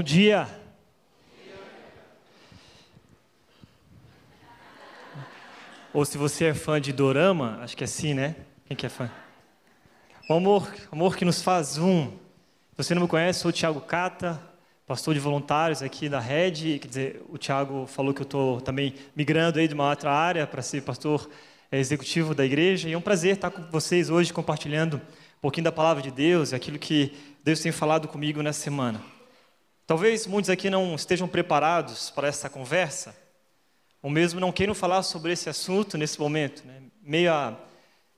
Bom dia. Ou se você é fã de Dorama, acho que é assim, né? Quem que é fã? O amor, amor que nos faz um. Se você não me conhece, sou o Thiago Cata, pastor de voluntários aqui da Rede. Quer dizer, o Thiago falou que eu estou também migrando aí de uma outra área para ser pastor é, executivo da igreja. E é um prazer estar com vocês hoje compartilhando um pouquinho da palavra de Deus, aquilo que Deus tem falado comigo nessa semana. Talvez muitos aqui não estejam preparados para essa conversa, ou mesmo não queiram falar sobre esse assunto nesse momento, né? meio a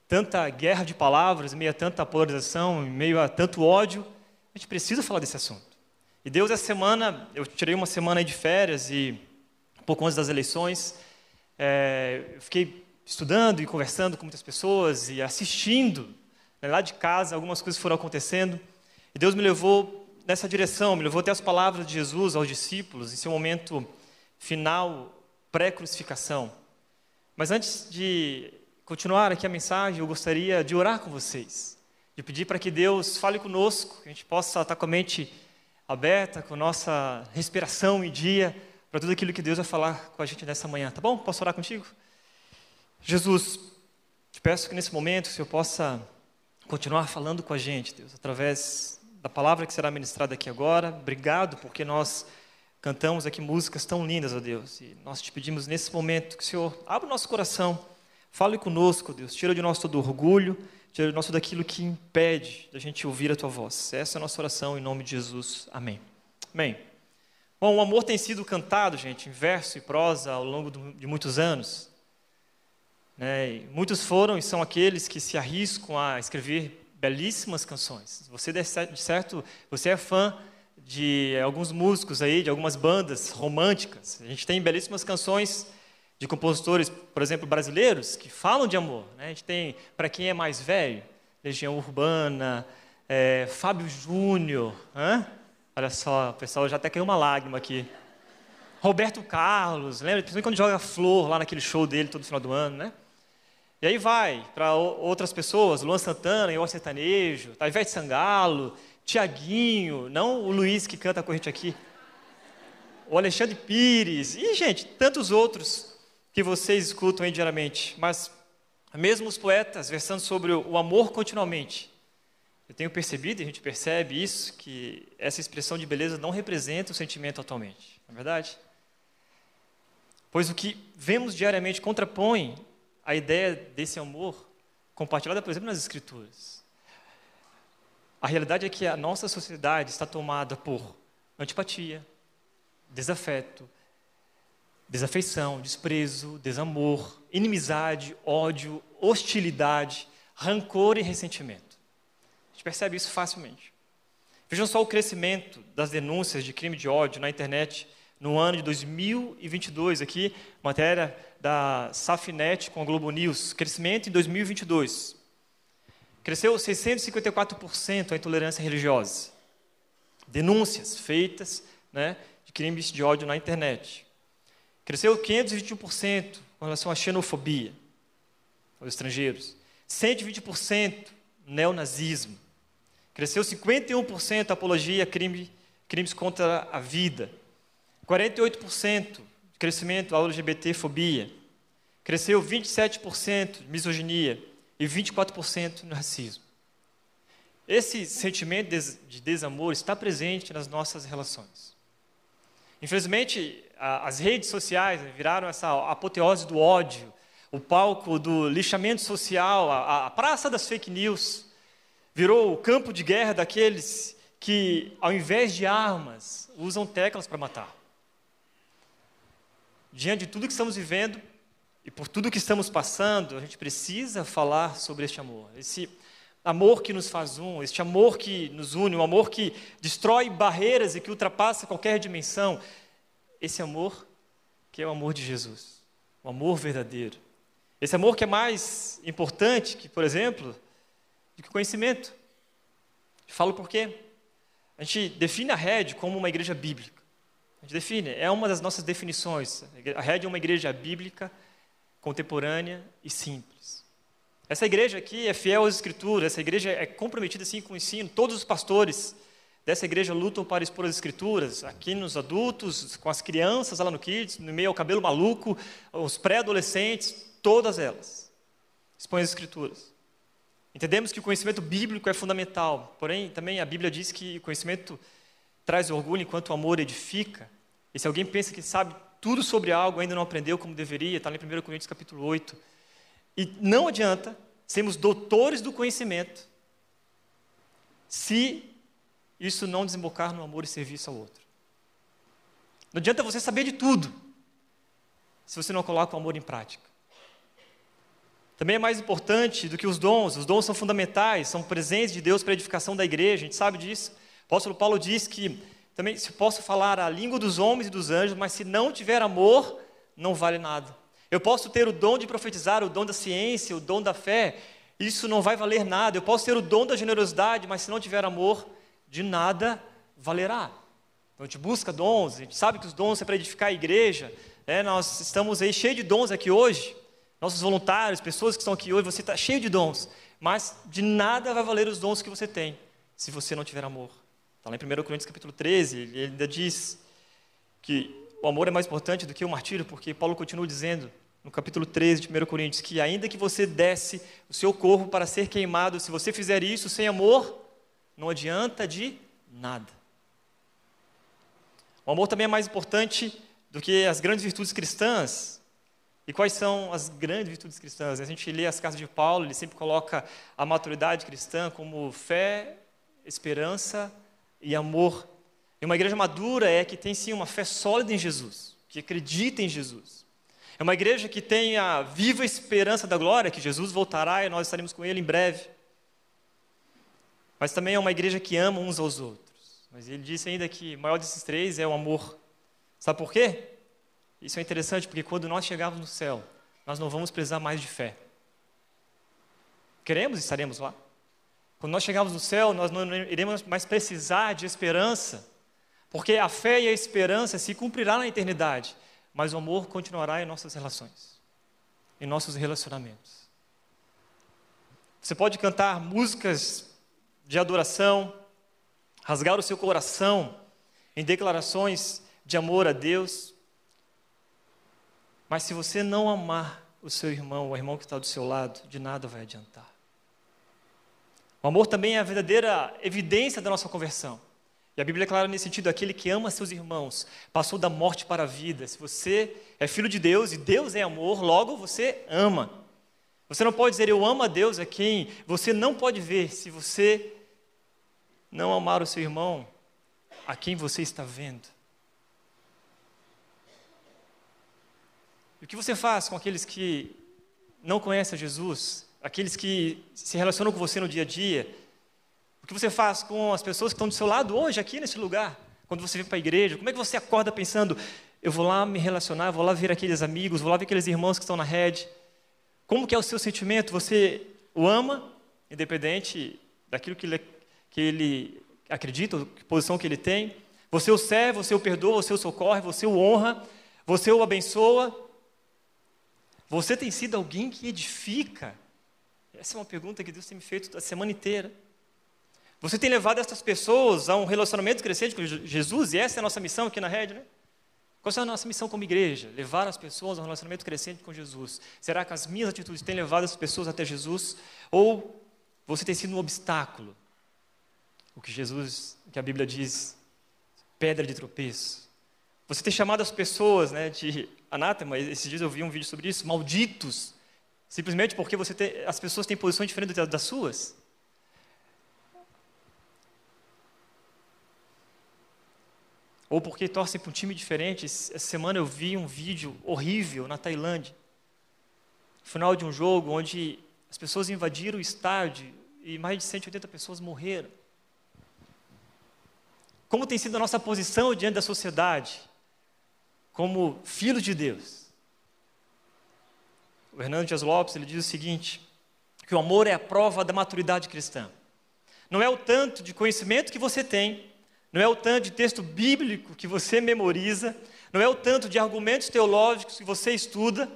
tanta guerra de palavras, meio a tanta polarização, meio a tanto ódio, a gente precisa falar desse assunto. E Deus, essa semana, eu tirei uma semana de férias e um pouco antes das eleições, é, eu fiquei estudando e conversando com muitas pessoas e assistindo né, lá de casa, algumas coisas foram acontecendo, e Deus me levou nessa direção, me levou até as palavras de Jesus aos discípulos, em seu momento final, pré-crucificação. Mas antes de continuar aqui a mensagem, eu gostaria de orar com vocês, de pedir para que Deus fale conosco, que a gente possa estar com a mente aberta, com a nossa respiração em dia, para tudo aquilo que Deus vai falar com a gente nessa manhã, tá bom? Posso orar contigo? Jesus, te peço que nesse momento o Senhor possa continuar falando com a gente, Deus, através da palavra que será ministrada aqui agora. Obrigado porque nós cantamos aqui músicas tão lindas, ó Deus. E nós te pedimos nesse momento que o Senhor abra o nosso coração, fale conosco, Deus. Tira de nós todo orgulho, tira de nós tudo aquilo que impede da gente ouvir a tua voz. Essa é a nossa oração em nome de Jesus. Amém. Amém. Bom, o amor tem sido cantado, gente, em verso e prosa ao longo de muitos anos. Né? muitos foram e são aqueles que se arriscam a escrever belíssimas canções. Você, de certo, você é fã de alguns músicos aí, de algumas bandas românticas. A gente tem belíssimas canções de compositores, por exemplo, brasileiros, que falam de amor. Né? A gente tem, para quem é mais velho, Legião Urbana, é, Fábio Júnior. Olha só, o pessoal já até caiu uma lágrima aqui. Roberto Carlos, lembra? Principalmente quando joga flor lá naquele show dele todo final do ano, né? E aí vai para outras pessoas, Luan Santana, o Sertanejo, tá, Ivete Sangalo, Tiaguinho, não o Luiz que canta a gente aqui, o Alexandre Pires, e, gente, tantos outros que vocês escutam aí diariamente. Mas, mesmo os poetas versando sobre o amor continuamente, eu tenho percebido, e a gente percebe isso, que essa expressão de beleza não representa o sentimento atualmente, não é verdade? Pois o que vemos diariamente contrapõe a ideia desse amor compartilhada, por exemplo, nas Escrituras. A realidade é que a nossa sociedade está tomada por antipatia, desafeto, desafeição, desprezo, desamor, inimizade, ódio, hostilidade, rancor e ressentimento. A gente percebe isso facilmente. Vejam só o crescimento das denúncias de crime de ódio na internet no ano de 2022, aqui, matéria da Safinet com a Globo News, crescimento em 2022. Cresceu 654% a intolerância religiosa. Denúncias feitas né, de crimes de ódio na internet. Cresceu 521% com relação à xenofobia aos estrangeiros. 120% neonazismo. Cresceu 51% a apologia a crime, crimes contra a vida. 48% de crescimento à LGBTfobia. Cresceu 27% de misoginia e 24% no racismo. Esse sentimento de desamor está presente nas nossas relações. Infelizmente, as redes sociais viraram essa apoteose do ódio, o palco do lixamento social, a, praça das fake news, virou o campo de guerra daqueles que, ao invés de armas, usam teclas para matar diante de tudo que estamos vivendo e por tudo que estamos passando, a gente precisa falar sobre este amor. Esse amor que nos faz um, este amor que nos une, um amor que destrói barreiras e que ultrapassa qualquer dimensão. Esse amor que é o amor de Jesus, o amor verdadeiro. Esse amor que é mais importante que, por exemplo, do que o conhecimento. Falo por quê? A gente define a rede como uma igreja bíblica. A gente define, é uma das nossas definições. A Red é uma igreja bíblica, contemporânea e simples. Essa igreja aqui é fiel às escrituras, essa igreja é comprometida assim com o ensino. Todos os pastores dessa igreja lutam para expor as escrituras, aqui nos adultos, com as crianças lá no Kids, no meio ao cabelo maluco, os pré-adolescentes, todas elas expõem as escrituras. Entendemos que o conhecimento bíblico é fundamental, porém também a Bíblia diz que o conhecimento traz orgulho enquanto o amor edifica. E se alguém pensa que sabe tudo sobre algo, ainda não aprendeu como deveria, está lá em 1 Coríntios capítulo 8. E não adianta sermos doutores do conhecimento se isso não desembocar no amor e serviço ao outro. Não adianta você saber de tudo se você não coloca o amor em prática. Também é mais importante do que os dons, os dons são fundamentais, são presentes de Deus para a edificação da igreja, a gente sabe disso. O apóstolo Paulo diz que também se posso falar a língua dos homens e dos anjos, mas se não tiver amor, não vale nada. Eu posso ter o dom de profetizar, o dom da ciência, o dom da fé, isso não vai valer nada. Eu posso ter o dom da generosidade, mas se não tiver amor, de nada valerá. Então a gente busca dons, a gente sabe que os dons é para edificar a igreja. Né? Nós estamos aí cheios de dons aqui hoje. Nossos voluntários, pessoas que estão aqui hoje, você está cheio de dons, mas de nada vai valer os dons que você tem se você não tiver amor. Está lá em 1 Coríntios capítulo 13, ele ainda diz que o amor é mais importante do que o martírio, porque Paulo continua dizendo no capítulo 13 de 1 Coríntios que ainda que você desse o seu corpo para ser queimado, se você fizer isso sem amor, não adianta de nada. O amor também é mais importante do que as grandes virtudes cristãs. E quais são as grandes virtudes cristãs? A gente lê as cartas de Paulo, ele sempre coloca a maturidade cristã como fé, esperança e amor. E uma igreja madura é que tem sim uma fé sólida em Jesus, que acredita em Jesus. É uma igreja que tem a viva esperança da glória, que Jesus voltará e nós estaremos com Ele em breve. Mas também é uma igreja que ama uns aos outros. Mas ele disse ainda que o maior desses três é o amor. Sabe por quê? Isso é interessante, porque quando nós chegarmos no céu, nós não vamos precisar mais de fé. Queremos e estaremos lá. Quando nós chegarmos no céu, nós não iremos mais precisar de esperança, porque a fé e a esperança se cumprirá na eternidade, mas o amor continuará em nossas relações, em nossos relacionamentos. Você pode cantar músicas de adoração, rasgar o seu coração em declarações de amor a Deus, mas se você não amar o seu irmão, o irmão que está do seu lado, de nada vai adiantar. O amor também é a verdadeira evidência da nossa conversão. E a Bíblia é clara nesse sentido: aquele que ama seus irmãos passou da morte para a vida. Se você é filho de Deus e Deus é amor, logo você ama. Você não pode dizer eu amo a Deus a quem você não pode ver se você não amar o seu irmão a quem você está vendo. E o que você faz com aqueles que não conhecem Jesus aqueles que se relacionam com você no dia a dia. O que você faz com as pessoas que estão do seu lado hoje, aqui nesse lugar? Quando você vem para a igreja, como é que você acorda pensando, eu vou lá me relacionar, vou lá ver aqueles amigos, vou lá ver aqueles irmãos que estão na rede? Como que é o seu sentimento? Você o ama, independente daquilo que ele, que ele acredita, que posição que ele tem? Você o serve, você o perdoa, você o socorre, você o honra, você o abençoa? Você tem sido alguém que edifica essa é uma pergunta que Deus tem me feito a semana inteira. Você tem levado essas pessoas a um relacionamento crescente com Jesus, e essa é a nossa missão aqui na rede, né? Qual é a nossa missão como igreja? Levar as pessoas a um relacionamento crescente com Jesus. Será que as minhas atitudes têm levado as pessoas até Jesus? Ou você tem sido um obstáculo? O que Jesus, que a Bíblia diz, pedra de tropeço. Você tem chamado as pessoas né, de anátema, esses dias eu vi um vídeo sobre isso, malditos, Simplesmente porque você tem, as pessoas têm posições diferentes das suas? Ou porque torcem para um time diferente? Essa semana eu vi um vídeo horrível na Tailândia. Final de um jogo onde as pessoas invadiram o estádio e mais de 180 pessoas morreram. Como tem sido a nossa posição diante da sociedade? Como filhos de Deus? O Hernando Dias Lopes, ele diz o seguinte, que o amor é a prova da maturidade cristã. Não é o tanto de conhecimento que você tem, não é o tanto de texto bíblico que você memoriza, não é o tanto de argumentos teológicos que você estuda.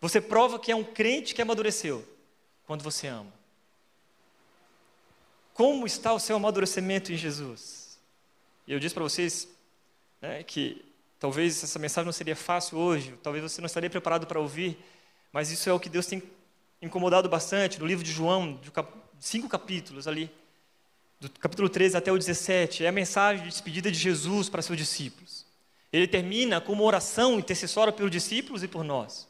Você prova que é um crente que amadureceu quando você ama. como está o seu amadurecimento em Jesus? E eu disse para vocês né, que talvez essa mensagem não seria fácil hoje, talvez você não estaria preparado para ouvir, mas isso é o que Deus tem incomodado bastante no livro de João, de cinco capítulos ali, do capítulo 13 até o 17, é a mensagem de despedida de Jesus para seus discípulos. Ele termina com uma oração intercessória pelos discípulos e por nós.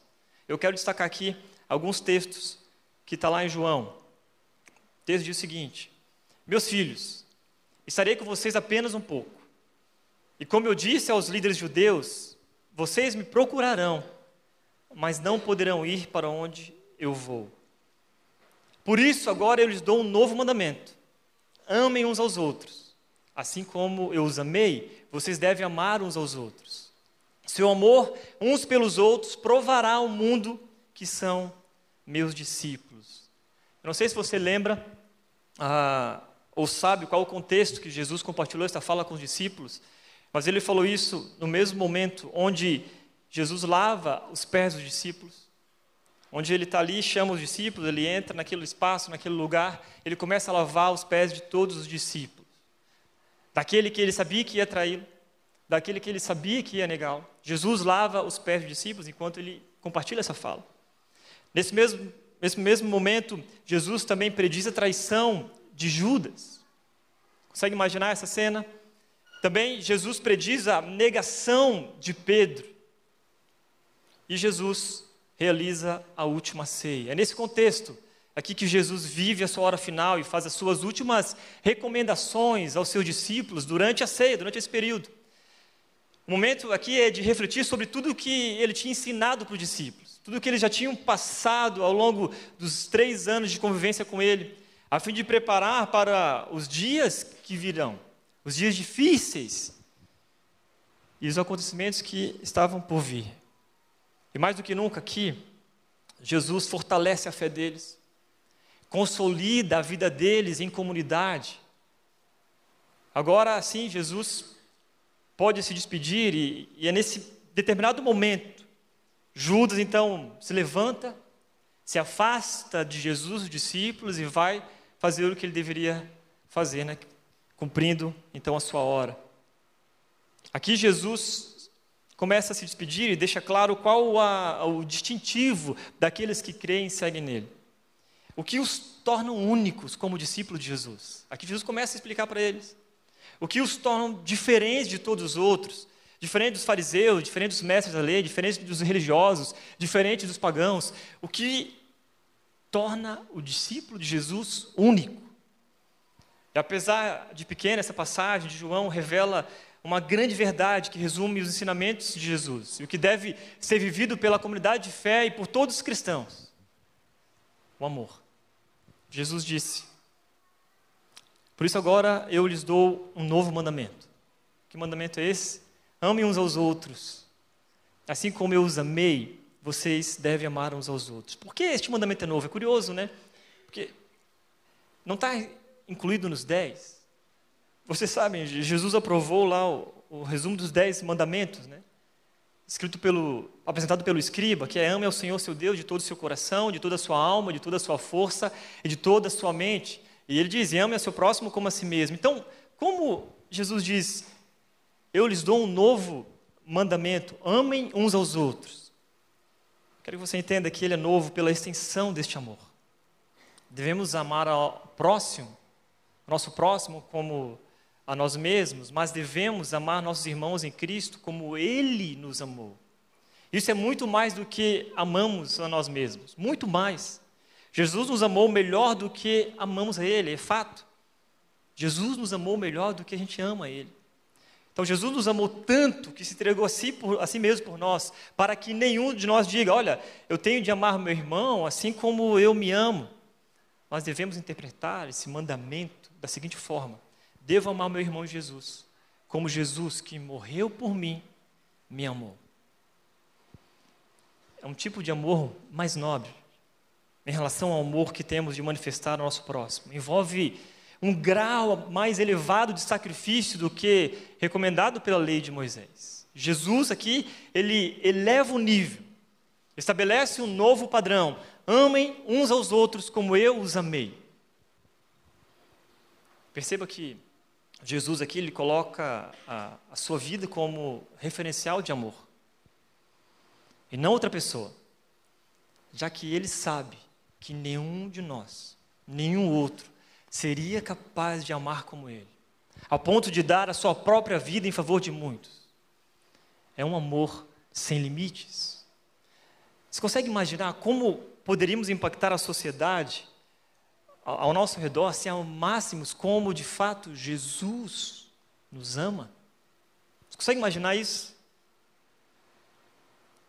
Eu quero destacar aqui alguns textos que está lá em João. O texto diz o seguinte: Meus filhos, estarei com vocês apenas um pouco. E como eu disse aos líderes judeus, vocês me procurarão, mas não poderão ir para onde eu vou. Por isso, agora eu lhes dou um novo mandamento: amem uns aos outros. Assim como eu os amei, vocês devem amar uns aos outros. Seu amor uns pelos outros provará ao mundo que são meus discípulos. Eu não sei se você lembra ah, ou sabe qual o contexto que Jesus compartilhou esta fala com os discípulos, mas ele falou isso no mesmo momento onde Jesus lava os pés dos discípulos. Onde ele está ali, chama os discípulos, ele entra naquele espaço, naquele lugar, ele começa a lavar os pés de todos os discípulos. Daquele que ele sabia que ia traí-lo, daquele que ele sabia que ia negá-lo. Jesus lava os pés dos discípulos enquanto ele compartilha essa fala. Nesse mesmo, nesse mesmo momento, Jesus também prediz a traição de Judas. Consegue imaginar essa cena? Também Jesus prediz a negação de Pedro. E Jesus realiza a última ceia. É nesse contexto aqui que Jesus vive a sua hora final e faz as suas últimas recomendações aos seus discípulos durante a ceia, durante esse período. O momento aqui é de refletir sobre tudo o que ele tinha ensinado para os discípulos, tudo o que eles já tinham passado ao longo dos três anos de convivência com ele, a fim de preparar para os dias que virão, os dias difíceis e os acontecimentos que estavam por vir. E mais do que nunca aqui, Jesus fortalece a fé deles, consolida a vida deles em comunidade. Agora sim, Jesus pode se despedir, e, e é nesse determinado momento, Judas então se levanta, se afasta de Jesus, os discípulos, e vai fazer o que ele deveria fazer, né? Cumprindo então a sua hora. Aqui Jesus começa a se despedir e deixa claro qual a, o distintivo daqueles que creem e seguem nele. O que os tornam únicos como discípulos de Jesus. Aqui Jesus começa a explicar para eles. O que os tornam diferentes de todos os outros, diferente dos fariseus, diferente dos mestres da lei, diferente dos religiosos, diferente dos pagãos. O que torna o discípulo de Jesus único. E apesar de pequena, essa passagem de João revela uma grande verdade que resume os ensinamentos de Jesus e o que deve ser vivido pela comunidade de fé e por todos os cristãos: o amor. Jesus disse: Por isso agora eu lhes dou um novo mandamento. Que mandamento é esse? Amem uns aos outros. Assim como eu os amei, vocês devem amar uns aos outros. Por que este mandamento é novo? É curioso, né? Porque não está incluído nos dez. Vocês sabem, Jesus aprovou lá o, o resumo dos dez mandamentos, né? escrito pelo, apresentado pelo escriba, que é ame ao Senhor seu Deus de todo o seu coração, de toda a sua alma, de toda a sua força e de toda a sua mente. E ele diz, ame ao seu próximo como a si mesmo. Então, como Jesus diz, eu lhes dou um novo mandamento, amem uns aos outros. Quero que você entenda que ele é novo pela extensão deste amor. Devemos amar ao próximo, nosso próximo como a nós mesmos, mas devemos amar nossos irmãos em Cristo como Ele nos amou. Isso é muito mais do que amamos a nós mesmos, muito mais. Jesus nos amou melhor do que amamos a Ele, é fato. Jesus nos amou melhor do que a gente ama a Ele. Então Jesus nos amou tanto que se entregou a si, por, a si mesmo por nós, para que nenhum de nós diga: Olha, eu tenho de amar meu irmão assim como eu me amo. Nós devemos interpretar esse mandamento da seguinte forma: Devo amar meu irmão Jesus, como Jesus que morreu por mim, me amou. É um tipo de amor mais nobre em relação ao amor que temos de manifestar ao nosso próximo. Envolve um grau mais elevado de sacrifício do que recomendado pela lei de Moisés. Jesus aqui, ele eleva o nível, estabelece um novo padrão. Amem uns aos outros como eu os amei. Perceba que Jesus aqui ele coloca a, a sua vida como referencial de amor. E não outra pessoa. Já que ele sabe que nenhum de nós, nenhum outro, seria capaz de amar como ele, ao ponto de dar a sua própria vida em favor de muitos. É um amor sem limites. Você consegue imaginar como poderíamos impactar a sociedade ao nosso redor se amássemos como de fato Jesus nos ama? Você consegue imaginar isso?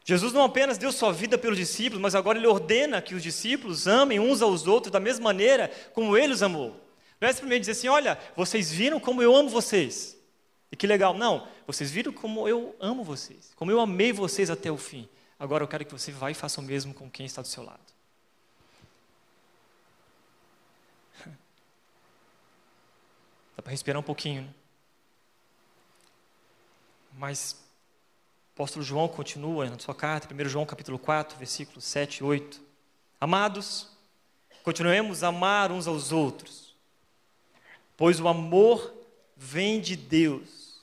Jesus não apenas deu sua vida pelos discípulos, mas agora ele ordena que os discípulos amem uns aos outros da mesma maneira como ele os amou. Não é simplesmente dizer assim: olha, vocês viram como eu amo vocês. E que legal. Não, vocês viram como eu amo vocês, como eu amei vocês até o fim. Agora eu quero que você vá e faça o mesmo com quem está do seu lado. Dá para respirar um pouquinho, né? Mas apóstolo João continua na sua carta, 1 João capítulo 4, versículos 7 e 8. Amados, continuemos a amar uns aos outros, pois o amor vem de Deus.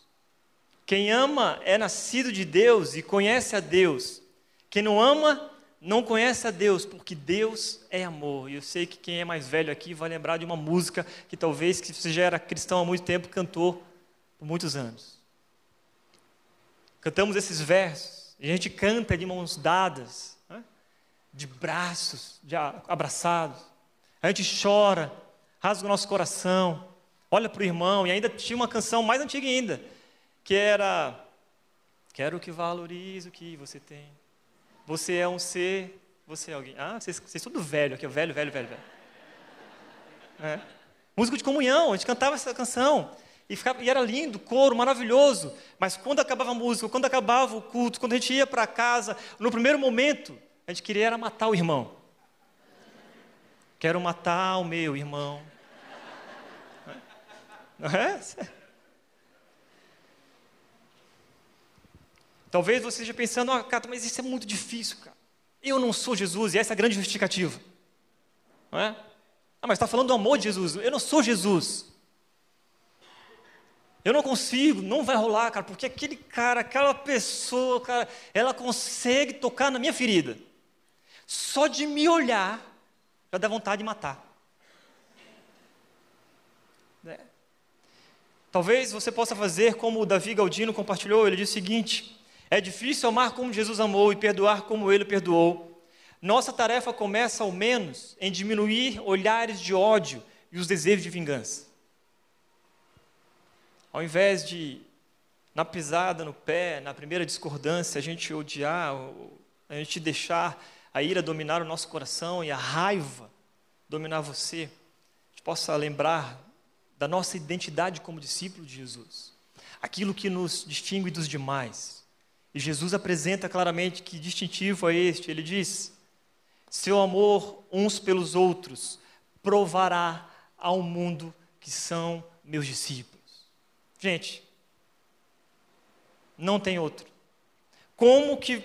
Quem ama é nascido de Deus e conhece a Deus. Quem não ama não conhece a Deus, porque Deus é amor. E eu sei que quem é mais velho aqui vai lembrar de uma música que talvez que você já era cristão há muito tempo cantou por muitos anos. Cantamos esses versos, e a gente canta de mãos dadas, né? de braços, de abraçados. A gente chora, rasga o nosso coração, olha para o irmão, e ainda tinha uma canção mais antiga ainda, que era Quero que valorize o que você tem. Você é um ser, você é alguém. Ah, vocês, vocês tudo velho aqui, velho, velho, velho, velho. É. Música de comunhão, a gente cantava essa canção. E, ficava, e era lindo, coro, maravilhoso. Mas quando acabava a música, quando acabava o culto, quando a gente ia para casa, no primeiro momento, a gente queria era matar o irmão. Quero matar o meu irmão. Não é? Talvez você esteja pensando, ah, cara, mas isso é muito difícil, cara. Eu não sou Jesus, e essa é a grande justificativa. Não é? Ah, mas está falando do amor de Jesus. Eu não sou Jesus. Eu não consigo, não vai rolar, cara, porque aquele cara, aquela pessoa, cara, ela consegue tocar na minha ferida. Só de me olhar, já dá vontade de matar. É. Talvez você possa fazer como o Davi Galdino compartilhou, ele disse o seguinte: é difícil amar como Jesus amou e perdoar como ele perdoou. Nossa tarefa começa, ao menos, em diminuir olhares de ódio e os desejos de vingança. Ao invés de, na pisada no pé, na primeira discordância, a gente odiar, a gente deixar a ira dominar o nosso coração e a raiva dominar você, a gente possa lembrar da nossa identidade como discípulo de Jesus, aquilo que nos distingue dos demais. E Jesus apresenta claramente que distintivo é este. Ele diz: seu amor uns pelos outros provará ao mundo que são meus discípulos. Gente, não tem outro. Como que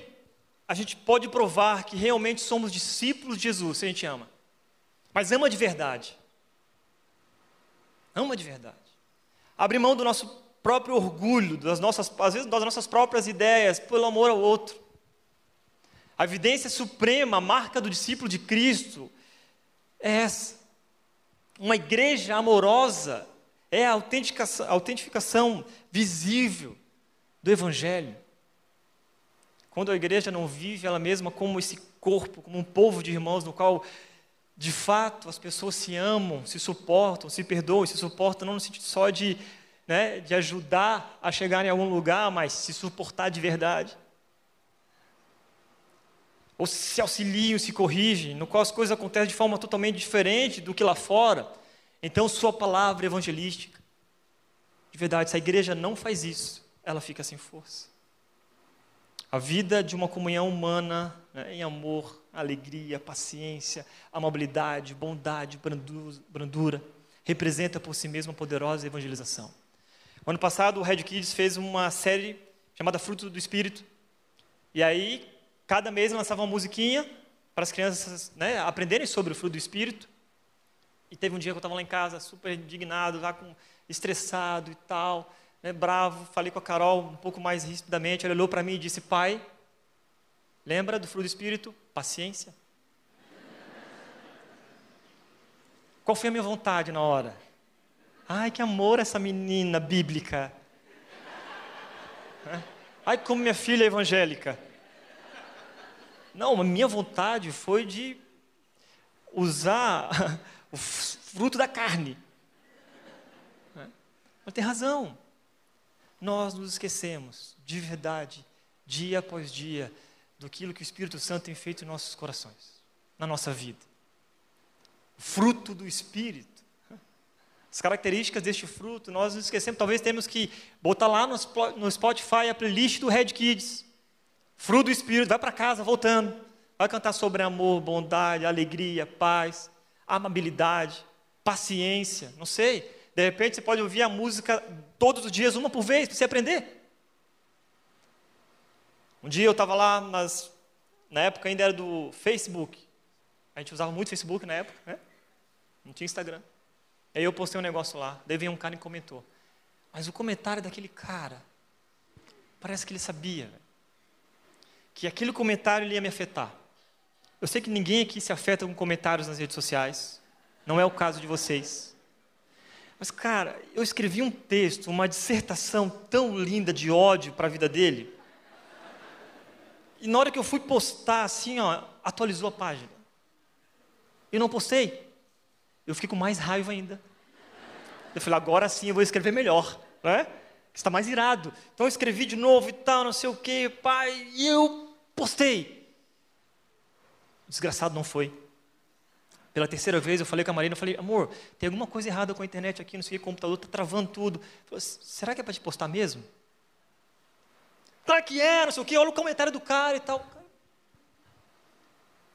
a gente pode provar que realmente somos discípulos de Jesus se a gente ama? Mas ama de verdade. Ama de verdade. Abre mão do nosso próprio orgulho, das nossas, às vezes das nossas próprias ideias, pelo amor ao outro. A evidência suprema, a marca do discípulo de Cristo é essa. Uma igreja amorosa é a autenticação, a autentificação visível do Evangelho. Quando a igreja não vive ela mesma como esse corpo, como um povo de irmãos no qual, de fato, as pessoas se amam, se suportam, se perdoam, se suportam, não no sentido só de, né, de ajudar a chegar em algum lugar, mas se suportar de verdade. Ou se auxiliam, se corrigem, no qual as coisas acontecem de forma totalmente diferente do que lá fora. Então, sua palavra evangelística, de verdade, se a igreja não faz isso, ela fica sem força. A vida de uma comunhão humana né, em amor, alegria, paciência, amabilidade, bondade, brandura, representa por si mesma poderosa evangelização. Ano passado, o Red Kids fez uma série chamada Fruto do Espírito. E aí, cada mês lançava uma musiquinha para as crianças né, aprenderem sobre o fruto do Espírito. E teve um dia que eu estava lá em casa, super indignado, lá com, estressado e tal, né, bravo. Falei com a Carol um pouco mais rispidamente. Ela olhou para mim e disse: Pai, lembra do fruto do Espírito? Paciência. Qual foi a minha vontade na hora? Ai, que amor essa menina bíblica. Ai, como minha filha é evangélica. Não, a minha vontade foi de usar o fruto da carne. Mas tem razão. Nós nos esquecemos, de verdade, dia após dia, do que o Espírito Santo tem feito em nossos corações, na nossa vida. O fruto do Espírito. As características deste fruto, nós nos esquecemos. Talvez temos que botar lá no Spotify a playlist do Red Kids. Fruto do Espírito, vai para casa voltando. Vai cantar sobre amor, bondade, alegria, paz, amabilidade, paciência. Não sei. De repente você pode ouvir a música todos os dias, uma por vez, para você aprender. Um dia eu estava lá, nas, na época ainda era do Facebook. A gente usava muito Facebook na época, né? Não tinha Instagram. Aí eu postei um negócio lá, daí veio um cara e comentou. Mas o comentário daquele cara, parece que ele sabia que aquele comentário ia me afetar. Eu sei que ninguém aqui se afeta com comentários nas redes sociais, não é o caso de vocês. Mas, cara, eu escrevi um texto, uma dissertação tão linda de ódio para a vida dele. E na hora que eu fui postar, assim, ó, atualizou a página. E não postei eu fiquei com mais raiva ainda. Eu falei, agora sim eu vou escrever melhor, né? Está mais irado. Então eu escrevi de novo e tal, não sei o quê, pai, e eu postei. Desgraçado não foi. Pela terceira vez eu falei com a Marina, eu falei, amor, tem alguma coisa errada com a internet aqui, não sei o que, o computador está travando tudo. Falei, Será que é para te postar mesmo? Claro que é, não sei o que, olha o comentário do cara e tal.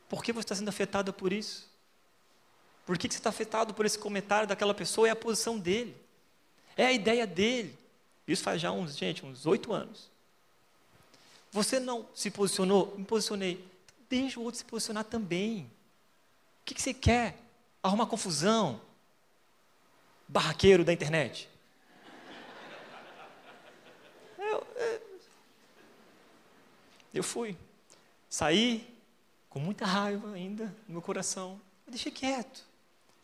Por que você está sendo afetada por isso? Por que, que você está afetado por esse comentário daquela pessoa? É a posição dele. É a ideia dele. Isso faz já uns, gente, uns oito anos. Você não se posicionou? Me posicionei. Deixa o outro se posicionar também. O que, que você quer? Arrumar confusão? Barraqueiro da internet? Eu, é. eu fui. Saí com muita raiva ainda no meu coração. Eu deixei quieto.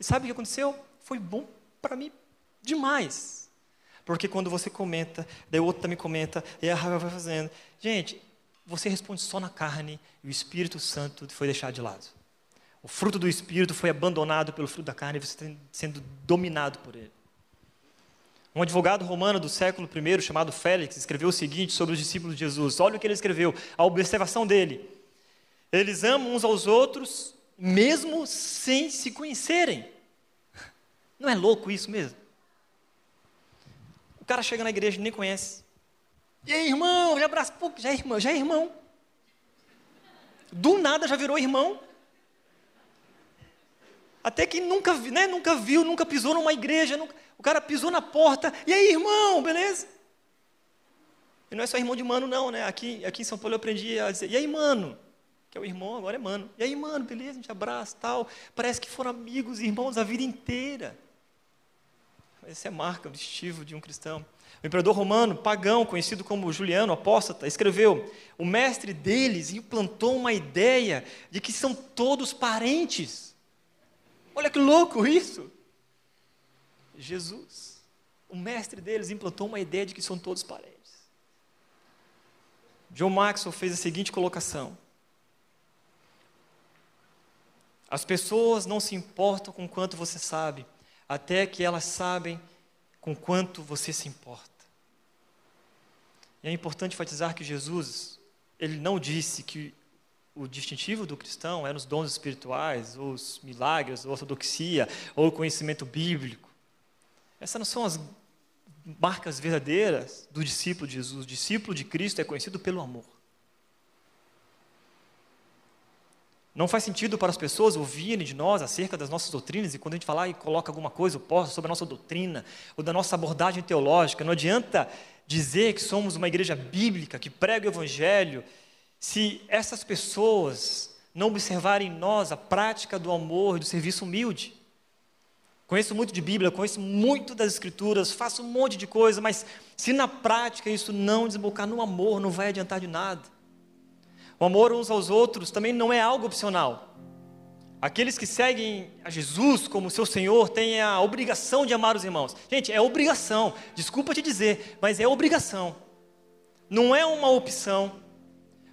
E sabe o que aconteceu? Foi bom para mim demais. Porque quando você comenta, daí o outro também comenta, e a raiva vai fazendo. Gente, você responde só na carne e o Espírito Santo foi deixado de lado. O fruto do Espírito foi abandonado pelo fruto da carne e você está sendo dominado por ele. Um advogado romano do século I, chamado Félix, escreveu o seguinte sobre os discípulos de Jesus. Olha o que ele escreveu, a observação dele. Eles amam uns aos outros mesmo sem se conhecerem. Não é louco isso mesmo? O cara chega na igreja e nem conhece. E aí, irmão, já abraça, pô, já é irmão, já é irmão. Do nada já virou irmão. Até que nunca, né, nunca viu, nunca pisou numa igreja, nunca, o cara pisou na porta, e aí, irmão, beleza? E não é só irmão de mano, não, né? Aqui, aqui em São Paulo eu aprendi a dizer, e aí, mano? Que é o irmão, agora é mano. E aí, mano, beleza, a gente abraça tal. Parece que foram amigos irmãos a vida inteira. Essa é a marca, o distintivo de um cristão. O imperador romano, pagão, conhecido como Juliano, apóstata, escreveu: o mestre deles implantou uma ideia de que são todos parentes. Olha que louco isso! Jesus, o mestre deles, implantou uma ideia de que são todos parentes. John Maxwell fez a seguinte colocação: As pessoas não se importam com quanto você sabe, até que elas sabem com quanto você se importa. E é importante enfatizar que Jesus, ele não disse que o distintivo do cristão eram os dons espirituais, ou os milagres, ou a ortodoxia, ou o conhecimento bíblico. Essas não são as marcas verdadeiras do discípulo de Jesus. O discípulo de Cristo é conhecido pelo amor. Não faz sentido para as pessoas ouvirem de nós acerca das nossas doutrinas, e quando a gente falar e coloca alguma coisa oposta sobre a nossa doutrina, ou da nossa abordagem teológica, não adianta dizer que somos uma igreja bíblica, que prega o evangelho, se essas pessoas não observarem em nós a prática do amor e do serviço humilde. Conheço muito de Bíblia, conheço muito das Escrituras, faço um monte de coisa, mas se na prática isso não desembocar no amor, não vai adiantar de nada. O amor uns aos outros também não é algo opcional. Aqueles que seguem a Jesus como seu Senhor têm a obrigação de amar os irmãos. Gente, é obrigação. Desculpa te dizer, mas é obrigação. Não é uma opção.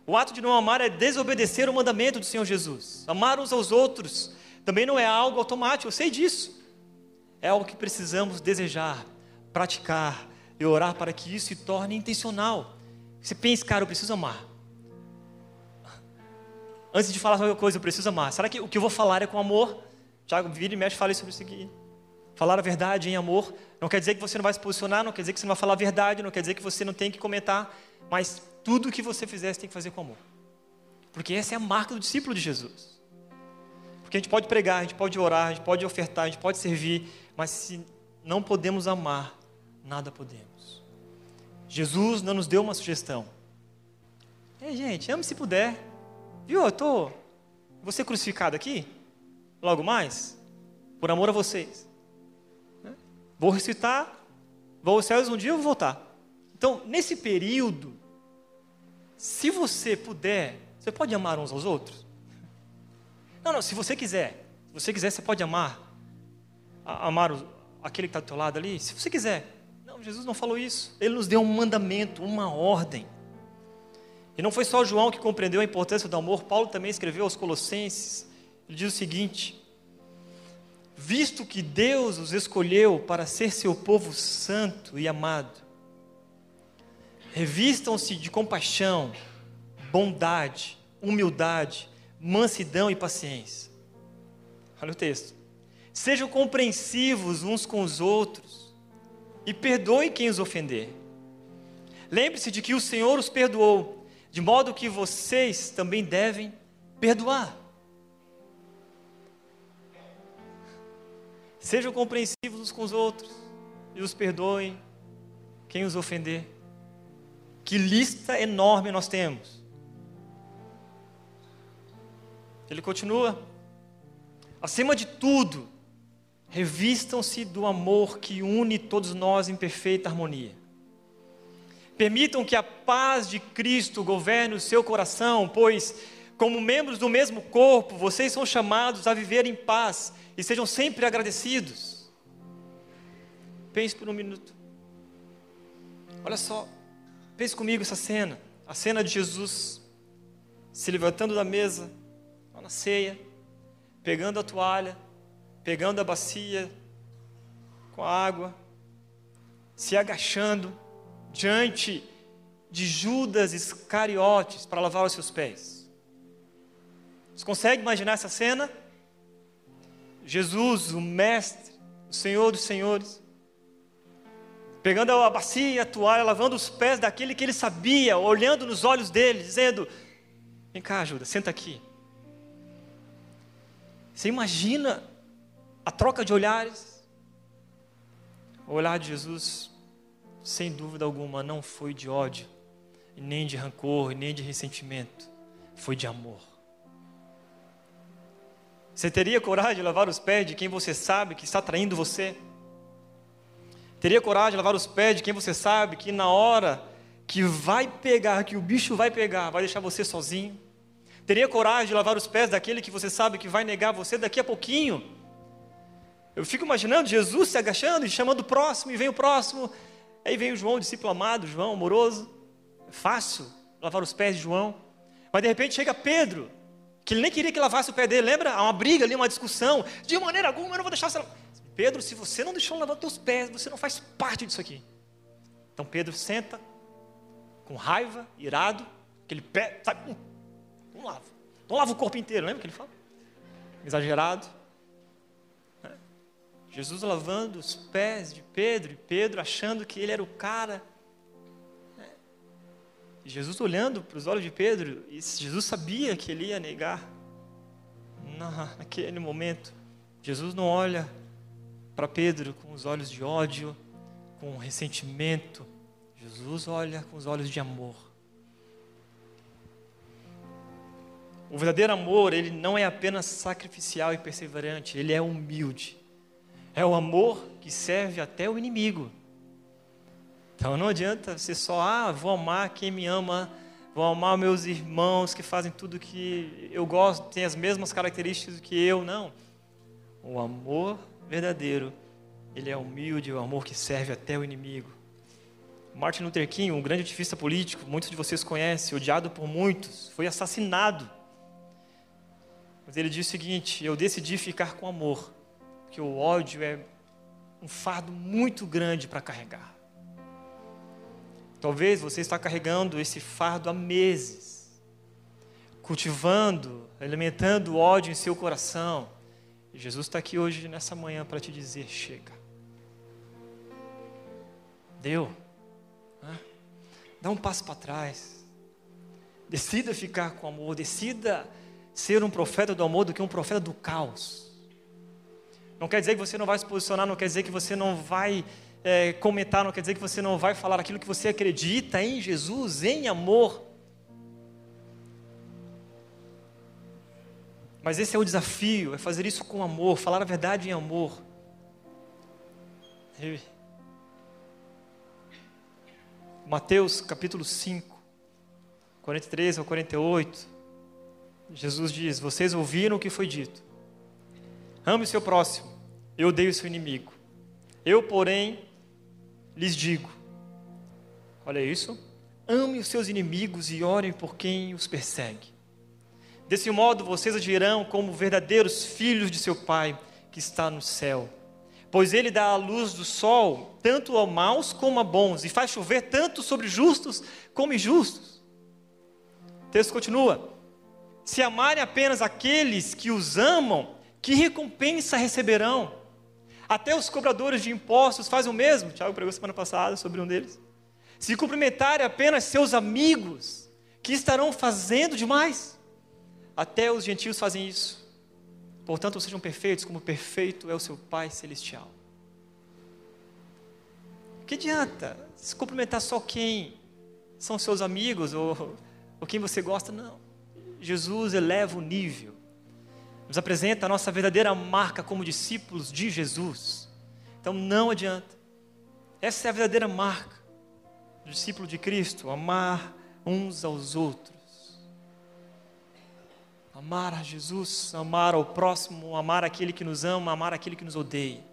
O ato de não amar é desobedecer o mandamento do Senhor Jesus. Amar uns aos outros também não é algo automático, eu sei disso. É algo que precisamos desejar, praticar e orar para que isso se torne intencional. Você pensa, cara, eu preciso amar antes de falar qualquer coisa, eu preciso amar. Será que o que eu vou falar é com amor? Tiago, vira e mexe, fale sobre isso aqui. Falar a verdade em amor não quer dizer que você não vai se posicionar, não quer dizer que você não vai falar a verdade, não quer dizer que você não tem que comentar, mas tudo que você fizer, você tem que fazer com amor. Porque essa é a marca do discípulo de Jesus. Porque a gente pode pregar, a gente pode orar, a gente pode ofertar, a gente pode servir, mas se não podemos amar, nada podemos. Jesus não nos deu uma sugestão. Ei, gente, ame se puder. Viu, eu estou. Vou ser crucificado aqui, logo mais, por amor a vocês. Né? Vou ressuscitar, vou aos céus um dia eu vou voltar. Então, nesse período, se você puder, você pode amar uns aos outros? Não, não, se você quiser, se você quiser, você pode amar, amar aquele que está do teu lado ali, se você quiser. Não, Jesus não falou isso. Ele nos deu um mandamento, uma ordem. E não foi só João que compreendeu a importância do amor, Paulo também escreveu aos Colossenses. Ele diz o seguinte: Visto que Deus os escolheu para ser seu povo santo e amado, revistam-se de compaixão, bondade, humildade, mansidão e paciência. Olha o texto. Sejam compreensivos uns com os outros e perdoem quem os ofender. Lembre-se de que o Senhor os perdoou de modo que vocês também devem perdoar. Sejam compreensivos uns com os outros e os perdoem quem os ofender. Que lista enorme nós temos. Ele continua: acima de tudo, revistam-se do amor que une todos nós em perfeita harmonia. Permitam que a paz de Cristo governe o seu coração, pois, como membros do mesmo corpo, vocês são chamados a viver em paz e sejam sempre agradecidos. Pense por um minuto. Olha só, pense comigo essa cena, a cena de Jesus se levantando da mesa, na ceia, pegando a toalha, pegando a bacia com a água, se agachando diante de Judas Iscariotes para lavar os seus pés. Você consegue imaginar essa cena? Jesus, o Mestre, o Senhor dos Senhores, pegando a bacia e a toalha, lavando os pés daquele que ele sabia, olhando nos olhos dele, dizendo: Vem cá, Judas, senta aqui. Você imagina a troca de olhares? O olhar de Jesus sem dúvida alguma, não foi de ódio, nem de rancor, nem de ressentimento, foi de amor. Você teria coragem de lavar os pés de quem você sabe que está traindo você? Teria coragem de lavar os pés de quem você sabe que na hora que vai pegar, que o bicho vai pegar, vai deixar você sozinho? Teria coragem de lavar os pés daquele que você sabe que vai negar você daqui a pouquinho? Eu fico imaginando Jesus se agachando e chamando o próximo, e vem o próximo, Aí vem o João, o discípulo amado, João, amoroso. É fácil lavar os pés de João. Mas de repente chega Pedro, que ele nem queria que lavasse o pé dele. Lembra? Há uma briga ali, uma discussão. De maneira alguma eu não vou deixar você. Pedro, se você não deixou lavar os teus pés, você não faz parte disso aqui. Então Pedro senta, com raiva, irado, aquele pé, sabe? Não lava. Não lava o corpo inteiro, lembra que ele fala? Exagerado. Jesus lavando os pés de Pedro, e Pedro achando que ele era o cara. E Jesus olhando para os olhos de Pedro, e Jesus sabia que ele ia negar. Naquele momento, Jesus não olha para Pedro com os olhos de ódio, com ressentimento. Jesus olha com os olhos de amor. O verdadeiro amor, ele não é apenas sacrificial e perseverante, ele é humilde. É o amor que serve até o inimigo. Então não adianta você só, ah, vou amar quem me ama, vou amar meus irmãos que fazem tudo que eu gosto, têm as mesmas características que eu. Não. O amor verdadeiro, ele é humilde, é o amor que serve até o inimigo. Martin Luther King, um grande ativista político, muitos de vocês conhecem, odiado por muitos, foi assassinado. Mas ele disse o seguinte: Eu decidi ficar com amor, porque o ódio é um fardo muito grande para carregar. Talvez você está carregando esse fardo há meses, cultivando, alimentando ódio em seu coração. E Jesus está aqui hoje, nessa manhã, para te dizer: chega. Deu. Dá um passo para trás. Decida ficar com amor. Decida ser um profeta do amor do que um profeta do caos. Não quer dizer que você não vai se posicionar, não quer dizer que você não vai é, comentar, não quer dizer que você não vai falar aquilo que você acredita em Jesus, em amor. Mas esse é o desafio, é fazer isso com amor, falar a verdade em amor. Mateus capítulo 5, 43 ao 48, Jesus diz: Vocês ouviram o que foi dito. Ame seu próximo, eu odeio seu inimigo. Eu, porém, lhes digo: olha isso, ame os seus inimigos e orem por quem os persegue. Desse modo vocês agirão como verdadeiros filhos de seu Pai que está no céu. Pois ele dá a luz do sol tanto a maus como a bons, e faz chover tanto sobre justos como injustos. O texto continua: Se amarem apenas aqueles que os amam, que recompensa receberão? Até os cobradores de impostos fazem o mesmo. Tiago pregou semana passada sobre um deles. Se cumprimentarem apenas seus amigos, que estarão fazendo demais. Até os gentios fazem isso. Portanto, sejam perfeitos, como perfeito é o seu Pai Celestial. Que adianta se cumprimentar só quem são seus amigos ou, ou quem você gosta? Não. Jesus eleva o nível nos apresenta a nossa verdadeira marca como discípulos de Jesus. Então não adianta. Essa é a verdadeira marca do discípulo de Cristo: amar uns aos outros. Amar a Jesus, amar ao próximo, amar aquele que nos ama, amar aquele que nos odeia.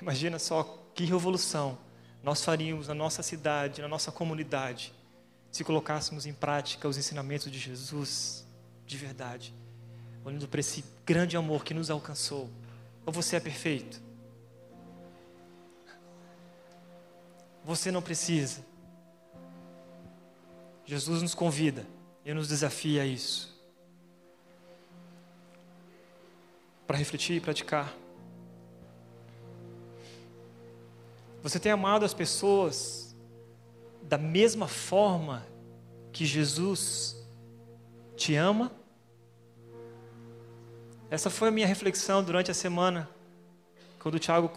Imagina só que revolução nós faríamos na nossa cidade, na nossa comunidade, se colocássemos em prática os ensinamentos de Jesus de verdade olhando para esse grande amor que nos alcançou. Ou você é perfeito? Você não precisa. Jesus nos convida e nos desafia a isso. Para refletir e praticar. Você tem amado as pessoas da mesma forma que Jesus te ama? Essa foi a minha reflexão durante a semana, quando o Tiago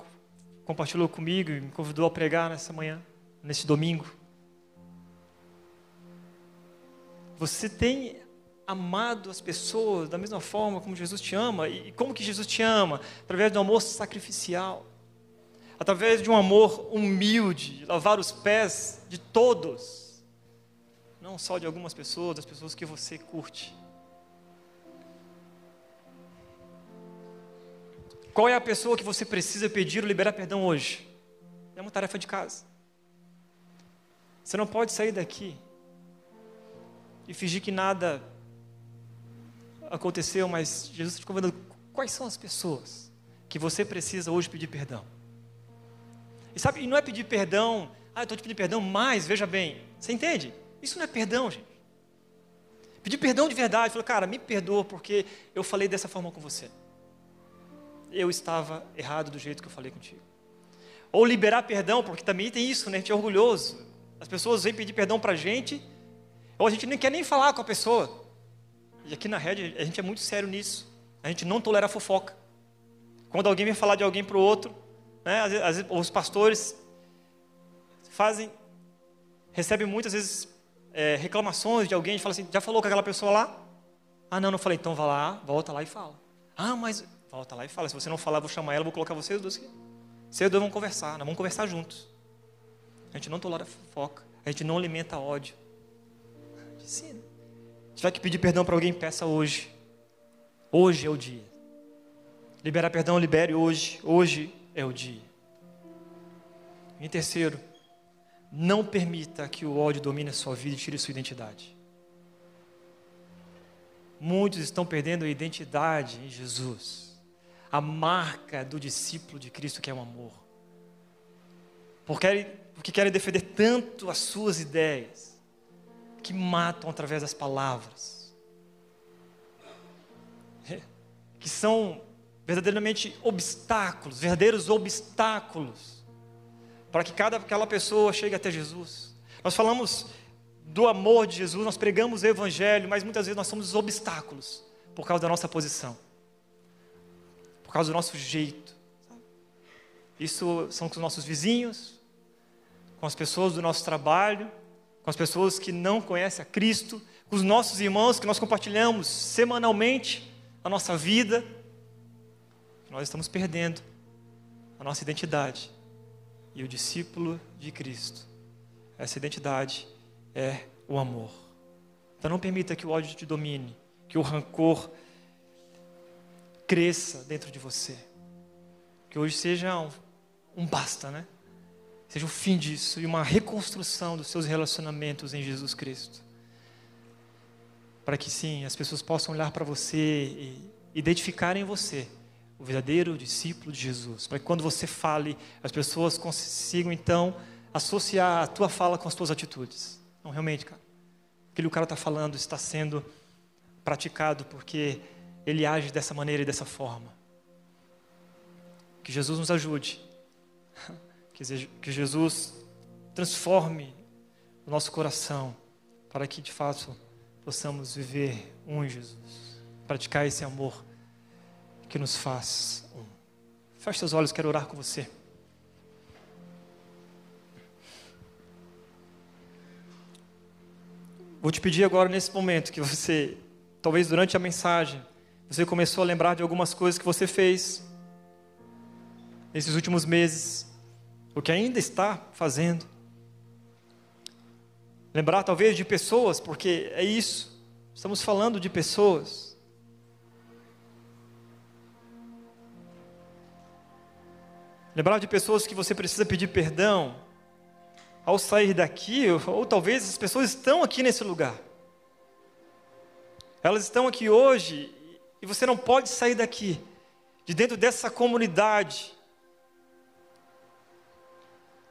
compartilhou comigo e me convidou a pregar nessa manhã, nesse domingo. Você tem amado as pessoas da mesma forma como Jesus te ama? E como que Jesus te ama? Através de um amor sacrificial. Através de um amor humilde, lavar os pés de todos. Não só de algumas pessoas, das pessoas que você curte. Qual é a pessoa que você precisa pedir ou liberar perdão hoje? É uma tarefa de casa. Você não pode sair daqui e fingir que nada aconteceu, mas Jesus está te convidando. Quais são as pessoas que você precisa hoje pedir perdão? E sabe, e não é pedir perdão, ah, eu estou te pedindo perdão, mas, veja bem, você entende? Isso não é perdão, gente. Pedir perdão de verdade, falar, cara, me perdoa porque eu falei dessa forma com você eu estava errado do jeito que eu falei contigo. Ou liberar perdão, porque também tem isso, né? A gente é orgulhoso. As pessoas vêm pedir perdão para a gente, ou a gente nem quer nem falar com a pessoa. E aqui na rede a gente é muito sério nisso. A gente não tolera fofoca. Quando alguém vem falar de alguém para o outro, né, às vezes, os pastores fazem, recebem muitas vezes é, reclamações de alguém, a gente fala assim, já falou com aquela pessoa lá? Ah, não, não falei, então vá lá, volta lá e fala. Ah, mas Volta lá e fala. Se você não falar, vou chamar ela, vou colocar vocês dois aqui. Vocês dois vão conversar, nós vamos conversar juntos. A gente não tolera fofoca, a gente não alimenta ódio. Se tiver que pedir perdão para alguém, peça hoje. Hoje é o dia. Liberar perdão, libere hoje. Hoje é o dia. Em terceiro, não permita que o ódio domine a sua vida e tire sua identidade. Muitos estão perdendo a identidade em Jesus, a marca do discípulo de Cristo que é o amor. Porque, porque querem defender tanto as suas ideias, que matam através das palavras, que são verdadeiramente obstáculos, verdadeiros obstáculos, para que cada aquela pessoa chegue até Jesus. Nós falamos do amor de Jesus, nós pregamos o Evangelho, mas muitas vezes nós somos os obstáculos por causa da nossa posição, causa do nosso jeito. Isso são com os nossos vizinhos, com as pessoas do nosso trabalho, com as pessoas que não conhecem a Cristo, com os nossos irmãos que nós compartilhamos semanalmente a nossa vida. Nós estamos perdendo a nossa identidade e o discípulo de Cristo. Essa identidade é o amor. Então não permita que o ódio te domine, que o rancor cresça dentro de você. Que hoje seja um, um basta, né? Seja o fim disso e uma reconstrução dos seus relacionamentos em Jesus Cristo. Para que sim, as pessoas possam olhar para você e identificarem em você o verdadeiro discípulo de Jesus. Para que quando você fale, as pessoas consigam então associar a tua fala com as tuas atitudes. Não, realmente, cara. Aquilo que o cara está falando está sendo praticado porque ele age dessa maneira e dessa forma. Que Jesus nos ajude. Que Jesus transforme o nosso coração para que de fato possamos viver um em Jesus. Praticar esse amor que nos faz um. Feche seus olhos, quero orar com você. Vou te pedir agora nesse momento que você, talvez durante a mensagem, você começou a lembrar de algumas coisas que você fez nesses últimos meses, o que ainda está fazendo. Lembrar talvez de pessoas, porque é isso, estamos falando de pessoas. Lembrar de pessoas que você precisa pedir perdão, ao sair daqui, ou talvez as pessoas estão aqui nesse lugar. Elas estão aqui hoje e você não pode sair daqui, de dentro dessa comunidade,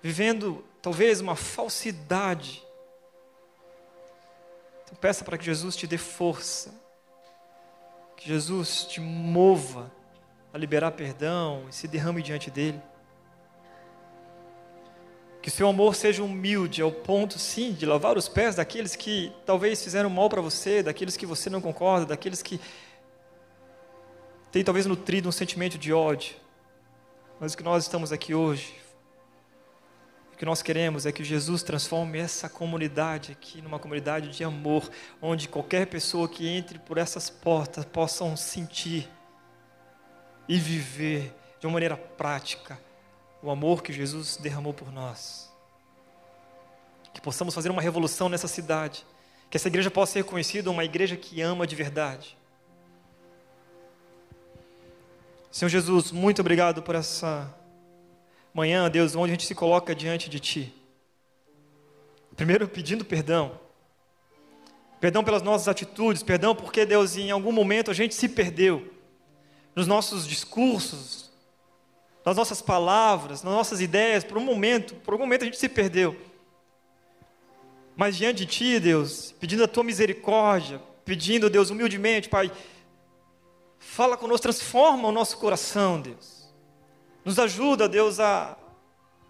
vivendo talvez uma falsidade. Então peça para que Jesus te dê força, que Jesus te mova a liberar perdão e se derrame diante dele. Que seu amor seja humilde ao ponto, sim, de lavar os pés daqueles que talvez fizeram mal para você, daqueles que você não concorda, daqueles que têm talvez nutrido um sentimento de ódio. Mas o que nós estamos aqui hoje, o que nós queremos é que Jesus transforme essa comunidade aqui numa comunidade de amor, onde qualquer pessoa que entre por essas portas possam sentir e viver de uma maneira prática o amor que Jesus derramou por nós. Que possamos fazer uma revolução nessa cidade. Que essa igreja possa ser reconhecida uma igreja que ama de verdade. Senhor Jesus, muito obrigado por essa manhã, Deus, onde a gente se coloca diante de Ti. Primeiro pedindo perdão. Perdão pelas nossas atitudes, perdão porque, Deus, em algum momento a gente se perdeu nos nossos discursos, nas nossas palavras, nas nossas ideias, por um momento, por algum momento a gente se perdeu. Mas diante de Ti, Deus, pedindo a Tua misericórdia, pedindo, Deus, humildemente, Pai, fala conosco, transforma o nosso coração, Deus. Nos ajuda, Deus, a,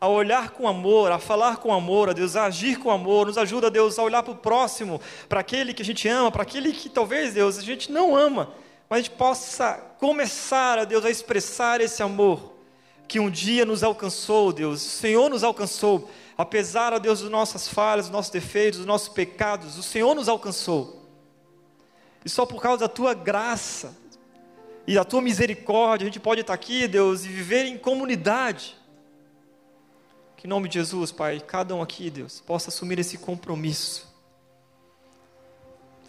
a olhar com amor, a falar com amor, a Deus, a agir com amor. Nos ajuda, Deus, a olhar para o próximo, para aquele que a gente ama, para aquele que talvez, Deus, a gente não ama, mas a gente possa começar, a Deus, a expressar esse amor que um dia nos alcançou, Deus. O Senhor nos alcançou. Apesar, ó Deus, das nossas falhas, dos nossos defeitos, dos nossos pecados, o Senhor nos alcançou. E só por causa da tua graça, e a tua misericórdia, a gente pode estar aqui, Deus, e viver em comunidade. Que em nome de Jesus, Pai, cada um aqui, Deus, possa assumir esse compromisso.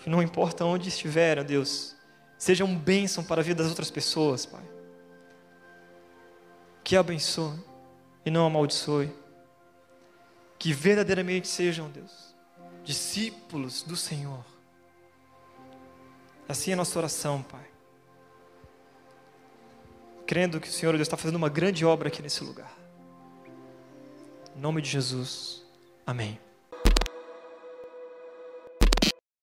Que não importa onde estiver, Deus, seja um bênção para a vida das outras pessoas, Pai. Que abençoe e não amaldiçoe. Que verdadeiramente sejam, Deus, discípulos do Senhor. Assim é a nossa oração, Pai crendo que o Senhor Deus está fazendo uma grande obra aqui nesse lugar. Em nome de Jesus. Amém.